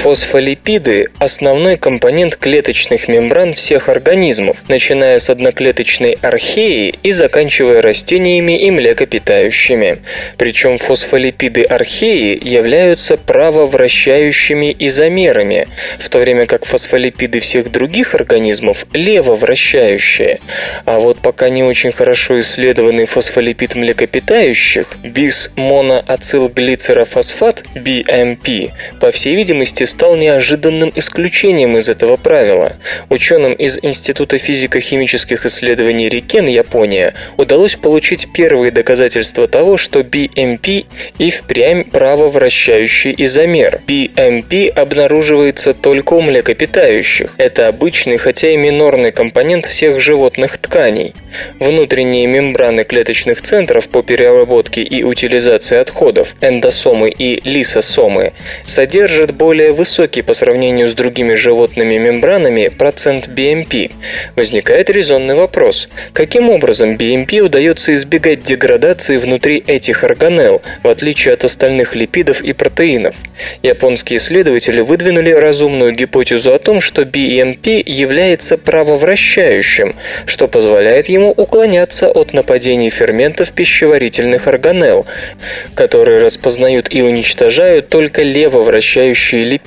Фосфолипиды – основной компонент клеточных мембран всех организмов, начиная с одноклеточной археи и заканчивая растениями и млекопитающими. Причем фосфолипиды археи являются правовращающими изомерами, в то время как фосфолипиды всех других организмов – левовращающие. А вот пока не очень хорошо исследованный фосфолипид млекопитающих – бис-моноацилглицерофосфат – BMP, по всей видимости, стал неожиданным исключением из этого правила. Ученым из Института физико-химических исследований Рикен, Япония, удалось получить первые доказательства того, что BMP и впрямь правовращающий изомер. BMP обнаруживается только у млекопитающих. Это обычный, хотя и минорный компонент всех животных тканей. Внутренние мембраны клеточных центров по переработке и утилизации отходов, эндосомы и лисосомы, содержат более высокий по сравнению с другими животными мембранами процент BMP. Возникает резонный вопрос. Каким образом BMP удается избегать деградации внутри этих органелл, в отличие от остальных липидов и протеинов? Японские исследователи выдвинули разумную гипотезу о том, что BMP является правовращающим, что позволяет ему уклоняться от нападений ферментов пищеварительных органелл, которые распознают и уничтожают только левовращающие липиды.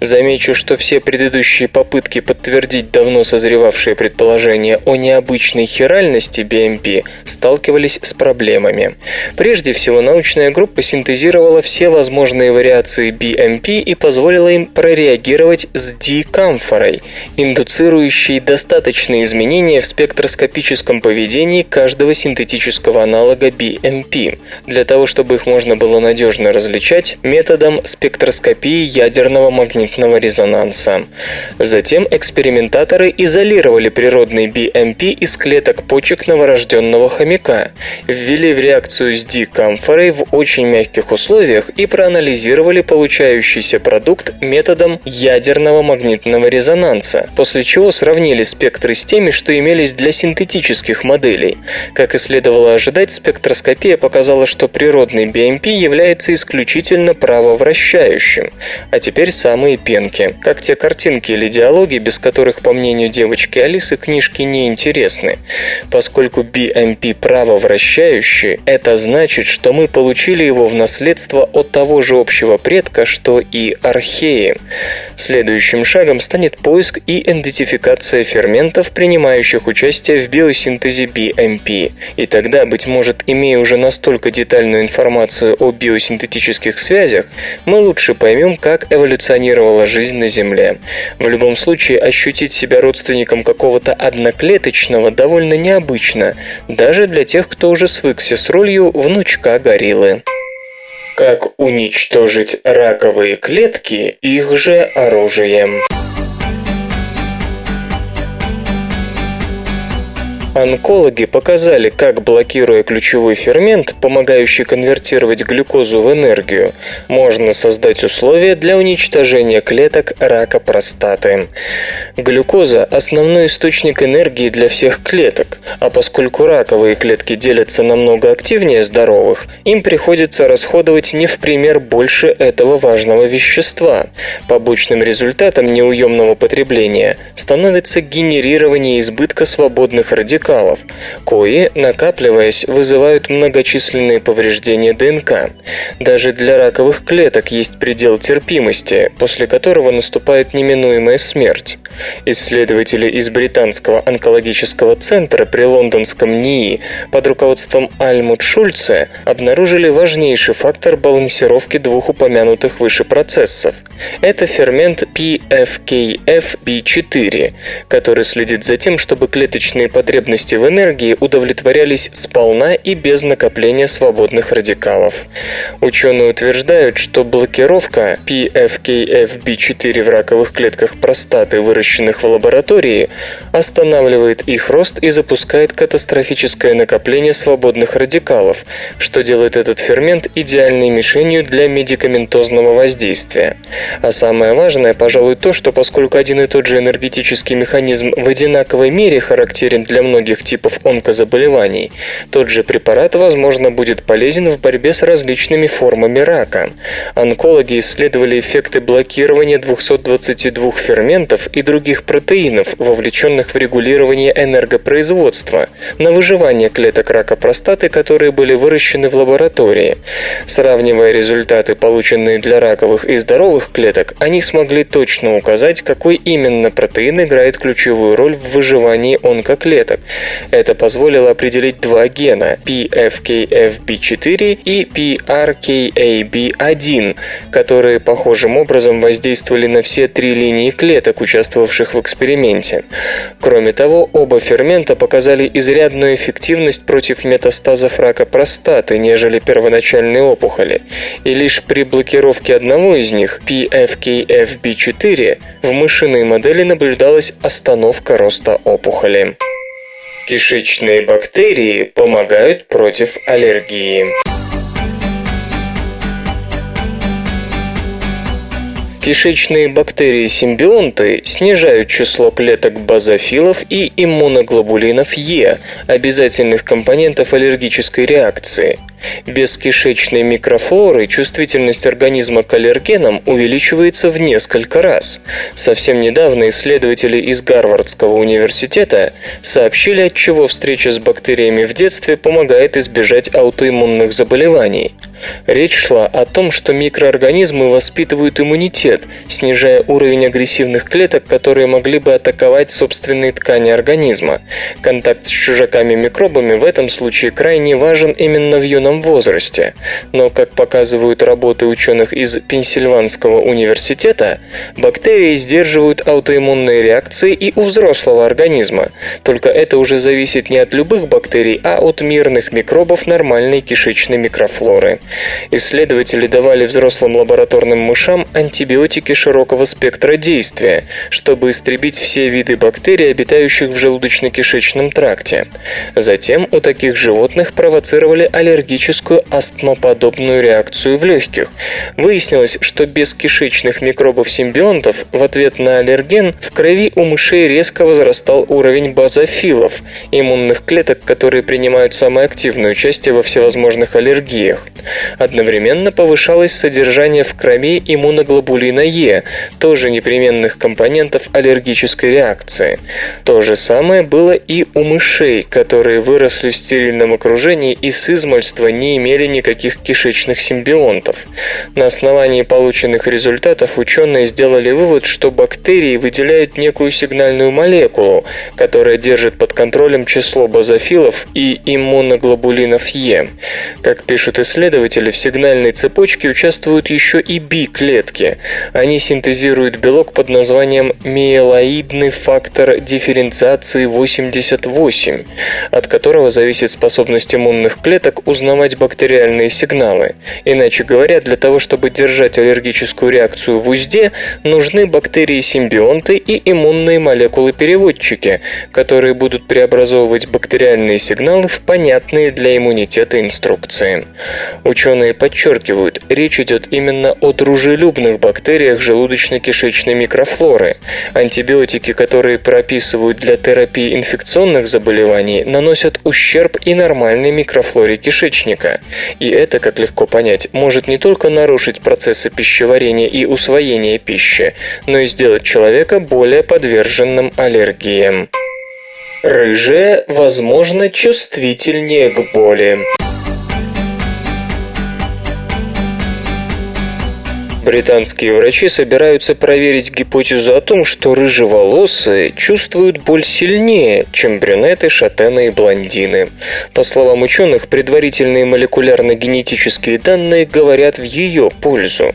Замечу, что все предыдущие попытки подтвердить давно созревавшие предположения о необычной хиральности BMP сталкивались с проблемами. Прежде всего, научная группа синтезировала все возможные вариации BMP и позволила им прореагировать с D-камфорой, индуцирующей достаточные изменения в спектроскопическом поведении каждого синтетического аналога BMP, для того, чтобы их можно было надежно различать методом спектроскопии ядерного магнитного резонанса. Затем экспериментаторы изолировали природный BMP из клеток почек новорожденного хомяка, ввели в реакцию с D-камфорой в очень мягких условиях и проанализировали получающийся продукт методом ядерного магнитного резонанса, после чего сравнили спектры с теми, что имелись для синтетических моделей. Как и следовало ожидать, спектроскопия показала, что природный BMP является исключительно правовращающим. А теперь самые пенки, как те картинки или диалоги, без которых, по мнению девочки Алисы, книжки не интересны. Поскольку BMP правовращающий, это значит, что мы получили его в наследство от того же общего предка, что и археи. Следующим шагом станет поиск и идентификация ферментов, принимающих участие в биосинтезе BMP. И тогда, быть может, имея уже настолько детальную информацию о биосинтетических связях, мы лучше поймем, как эволюционировала жизнь на Земле. В любом случае, ощутить себя родственником какого-то одноклеточного довольно необычно, даже для тех, кто уже свыкся с ролью внучка гориллы. Как уничтожить раковые клетки их же оружием? Онкологи показали, как, блокируя ключевой фермент, помогающий конвертировать глюкозу в энергию, можно создать условия для уничтожения клеток рака простаты. Глюкоза – основной источник энергии для всех клеток, а поскольку раковые клетки делятся намного активнее здоровых, им приходится расходовать не в пример больше этого важного вещества. Побочным результатом неуемного потребления становится генерирование избытка свободных радикалов, радикалов, кои, накапливаясь, вызывают многочисленные повреждения ДНК. Даже для раковых клеток есть предел терпимости, после которого наступает неминуемая смерть. Исследователи из Британского онкологического центра при лондонском НИИ под руководством Альмут Шульце обнаружили важнейший фактор балансировки двух упомянутых выше процессов. Это фермент PFKFB4, который следит за тем, чтобы клеточные потребности потребности в энергии удовлетворялись сполна и без накопления свободных радикалов. Ученые утверждают, что блокировка PFKFB4 в раковых клетках простаты, выращенных в лаборатории, останавливает их рост и запускает катастрофическое накопление свободных радикалов, что делает этот фермент идеальной мишенью для медикаментозного воздействия. А самое важное, пожалуй, то, что поскольку один и тот же энергетический механизм в одинаковой мере характерен для многих многих типов онкозаболеваний, тот же препарат, возможно, будет полезен в борьбе с различными формами рака. Онкологи исследовали эффекты блокирования 222 ферментов и других протеинов, вовлеченных в регулирование энергопроизводства, на выживание клеток рака простаты, которые были выращены в лаборатории. Сравнивая результаты, полученные для раковых и здоровых клеток, они смогли точно указать, какой именно протеин играет ключевую роль в выживании онкоклеток. Это позволило определить два гена – PFKFB4 и PRKAB1, которые похожим образом воздействовали на все три линии клеток, участвовавших в эксперименте. Кроме того, оба фермента показали изрядную эффективность против метастазов рака простаты, нежели первоначальные опухоли. И лишь при блокировке одного из них, PFKFB4, в мышиной модели наблюдалась остановка роста опухоли. Кишечные бактерии помогают против аллергии. Кишечные бактерии-симбионты снижают число клеток базофилов и иммуноглобулинов Е, обязательных компонентов аллергической реакции. Без кишечной микрофлоры чувствительность организма к аллергенам увеличивается в несколько раз. Совсем недавно исследователи из Гарвардского университета сообщили, от чего встреча с бактериями в детстве помогает избежать аутоиммунных заболеваний. Речь шла о том, что микроорганизмы воспитывают иммунитет, снижая уровень агрессивных клеток, которые могли бы атаковать собственные ткани организма. Контакт с чужаками-микробами в этом случае крайне важен именно в юном возрасте. Но, как показывают работы ученых из Пенсильванского университета, бактерии сдерживают аутоиммунные реакции и у взрослого организма. Только это уже зависит не от любых бактерий, а от мирных микробов нормальной кишечной микрофлоры. Исследователи давали взрослым лабораторным мышам антибиотики широкого спектра действия, чтобы истребить все виды бактерий, обитающих в желудочно-кишечном тракте. Затем у таких животных провоцировали аллергическую астмоподобную реакцию в легких. Выяснилось, что без кишечных микробов-симбионтов в ответ на аллерген в крови у мышей резко возрастал уровень базофилов, иммунных клеток, которые принимают самое активное участие во всевозможных аллергиях. Одновременно повышалось содержание в крови иммуноглобулина Е, тоже непременных компонентов аллергической реакции. То же самое было и у мышей, которые выросли в стерильном окружении и с измальства не имели никаких кишечных симбионтов. На основании полученных результатов ученые сделали вывод, что бактерии выделяют некую сигнальную молекулу, которая держит под контролем число базофилов и иммуноглобулинов Е. Как пишут исследователи, в сигнальной цепочке участвуют еще и B-клетки. Они синтезируют белок под названием миелоидный фактор дифференциации 88, от которого зависит способность иммунных клеток узнавать бактериальные сигналы. Иначе говоря, для того, чтобы держать аллергическую реакцию в узде, нужны бактерии-симбионты и иммунные молекулы-переводчики, которые будут преобразовывать бактериальные сигналы в понятные для иммунитета инструкции. Ученые подчеркивают, речь идет именно о дружелюбных бактериях желудочно-кишечной микрофлоры. Антибиотики, которые прописывают для терапии инфекционных заболеваний, наносят ущерб и нормальной микрофлоре кишечника. И это, как легко понять, может не только нарушить процессы пищеварения и усвоения пищи, но и сделать человека более подверженным аллергиям. Рыжие, возможно, чувствительнее к боли. Британские врачи собираются проверить гипотезу о том, что рыжеволосые чувствуют боль сильнее, чем брюнеты, шатены и блондины. По словам ученых, предварительные молекулярно-генетические данные говорят в ее пользу.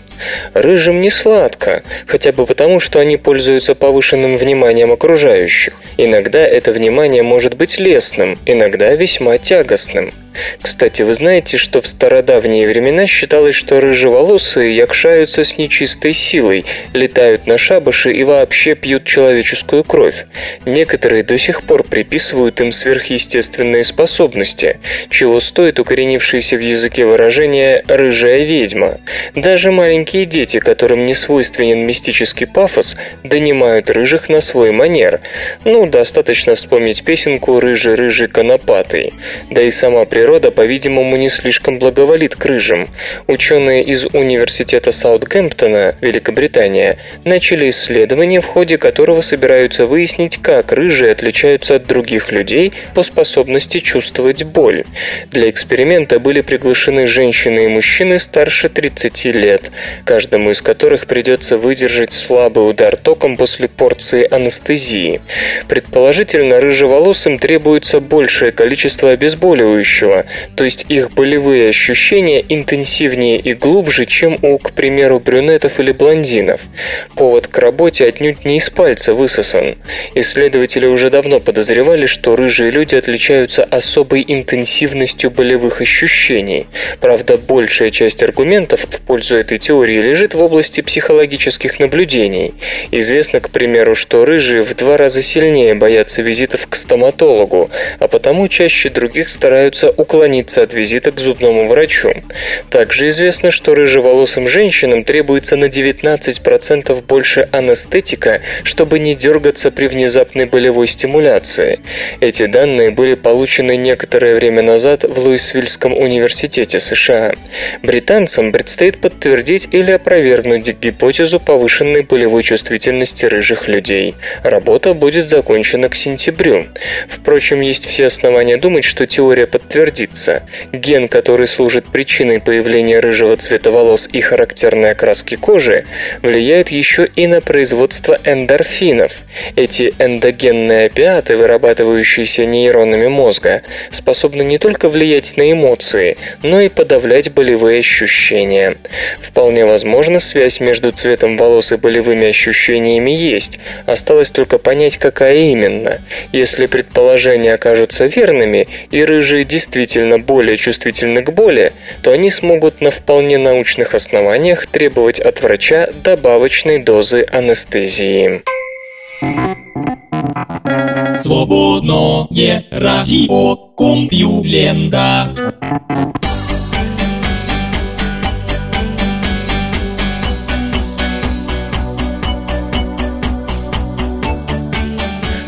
Рыжим не сладко, хотя бы потому, что они пользуются повышенным вниманием окружающих. Иногда это внимание может быть лестным, иногда весьма тягостным. Кстати, вы знаете, что в стародавние времена считалось, что рыжеволосые якшаются с нечистой силой, летают на шабаши и вообще пьют человеческую кровь. Некоторые до сих пор приписывают им сверхъестественные способности, чего стоит укоренившееся в языке выражение «рыжая ведьма». Даже маленькие дети, которым не свойственен мистический пафос, донимают рыжих на свой манер. Ну, достаточно вспомнить песенку «Рыжий-рыжий конопатый». Да и сама природа, по-видимому, не слишком благоволит к рыжим. Ученые из университета Саутгемптона, Великобритания, начали исследование, в ходе которого собираются выяснить, как рыжие отличаются от других людей по способности чувствовать боль. Для эксперимента были приглашены женщины и мужчины старше 30 лет, каждому из которых придется выдержать слабый удар током после порции анестезии. Предположительно, рыжеволосым требуется большее количество обезболивающего, то есть их болевые ощущения интенсивнее и глубже, чем у, к примеру, брюнетов или блондинов. Повод к работе отнюдь не из пальца высосан. Исследователи уже давно подозревали, что рыжие люди отличаются особой интенсивностью болевых ощущений. Правда, большая часть аргументов в пользу этой теории лежит в области психологических наблюдений. Известно, к примеру, что рыжие в два раза сильнее боятся визитов к стоматологу, а потому чаще других стараются уклониться от визита к зубному врачу. Также известно, что рыжеволосым женщинам требуется на 19% больше анестетика, чтобы не дергаться при внезапной болевой стимуляции. Эти данные были получены некоторое время назад в Луисвильском университете США. Британцам предстоит подтвердить или опровергнуть гипотезу повышенной болевой чувствительности рыжих людей. Работа будет закончена к сентябрю. Впрочем, есть все основания думать, что теория подтвердится. Ген, который служит причиной появления рыжего цвета волос и характерной окраски кожи, влияет еще и на производство эндорфинов. Эти эндогенные опиаты, вырабатывающиеся нейронами мозга, способны не только влиять на эмоции, но и подавлять болевые ощущения. Вполне возможно, связь между цветом волос и болевыми ощущениями есть, осталось только понять, какая именно. Если предположения окажутся верными, и рыжие действительно более чувствительны к боли, то они смогут на вполне научных основаниях требовать от врача добавочной дозы анестезии. Свободное радио Компьюлента.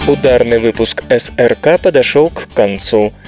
Ударный выпуск СРК подошел к концу.